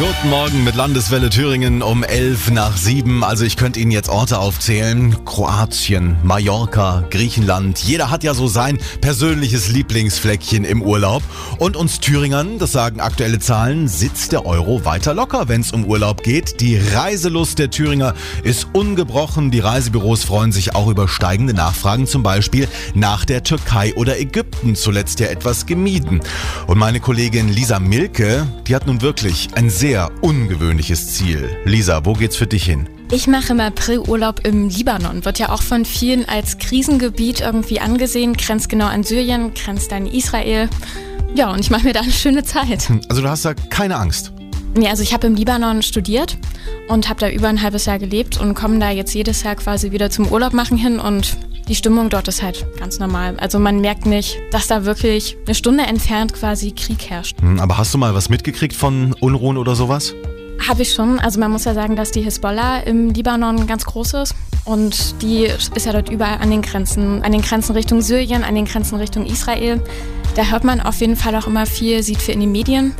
Guten Morgen mit Landeswelle Thüringen um 11 nach 7. Also ich könnte Ihnen jetzt Orte aufzählen. Kroatien, Mallorca, Griechenland. Jeder hat ja so sein persönliches Lieblingsfleckchen im Urlaub. Und uns Thüringern, das sagen aktuelle Zahlen, sitzt der Euro weiter locker, wenn es um Urlaub geht. Die Reiselust der Thüringer ist ungebrochen. Die Reisebüros freuen sich auch über steigende Nachfragen, zum Beispiel nach der Türkei oder Ägypten, zuletzt ja etwas gemieden. Und meine Kollegin Lisa Milke, die hat nun wirklich ein sehr sehr ungewöhnliches Ziel. Lisa, wo geht's für dich hin? Ich mache im April Urlaub im Libanon. Wird ja auch von vielen als Krisengebiet irgendwie angesehen. Grenzt genau an Syrien, grenzt an Israel. Ja, und ich mache mir da eine schöne Zeit. Hm, also du hast da keine Angst? Nee, also ich habe im Libanon studiert und habe da über ein halbes Jahr gelebt und komme da jetzt jedes Jahr quasi wieder zum Urlaub machen hin und die Stimmung dort ist halt ganz normal. Also man merkt nicht, dass da wirklich eine Stunde entfernt quasi Krieg herrscht. Hm, aber hast du mal was mitgekriegt von Unruhen oder sowas? Habe ich schon. Also man muss ja sagen, dass die Hisbollah im Libanon ganz groß ist. Und die ist ja dort überall an den Grenzen, an den Grenzen Richtung Syrien, an den Grenzen Richtung Israel. Da hört man auf jeden Fall auch immer viel, sieht viel in den Medien.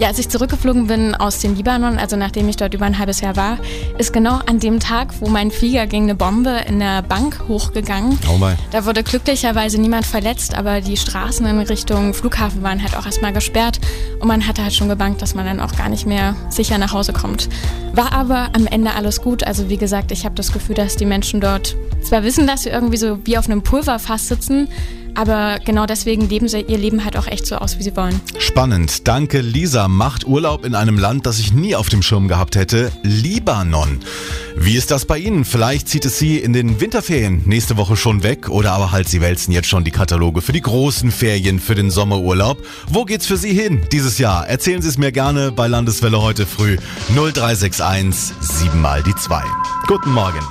Ja, als ich zurückgeflogen bin aus dem Libanon, also nachdem ich dort über ein halbes Jahr war, ist genau an dem Tag, wo mein Flieger gegen eine Bombe in der Bank hochgegangen. Oh mein. Da wurde glücklicherweise niemand verletzt, aber die Straßen in Richtung Flughafen waren halt auch erstmal gesperrt und man hatte halt schon gebankt, dass man dann auch gar nicht mehr sicher nach Hause kommt. War aber am Ende alles gut. Also wie gesagt, ich habe das Gefühl, dass die Menschen dort zwar wissen, dass sie irgendwie so wie auf einem Pulverfass sitzen, aber genau deswegen leben sie ihr Leben halt auch echt so aus, wie sie wollen. Spannend. Danke, Lisa. Macht Urlaub in einem Land, das ich nie auf dem Schirm gehabt hätte. Libanon. Wie ist das bei Ihnen? Vielleicht zieht es Sie in den Winterferien nächste Woche schon weg oder aber halt Sie wälzen jetzt schon die Kataloge für die großen Ferien für den Sommerurlaub. Wo geht's für Sie hin dieses Jahr? Erzählen Sie es mir gerne bei Landeswelle heute früh 0361 7 mal die 2. Guten Morgen.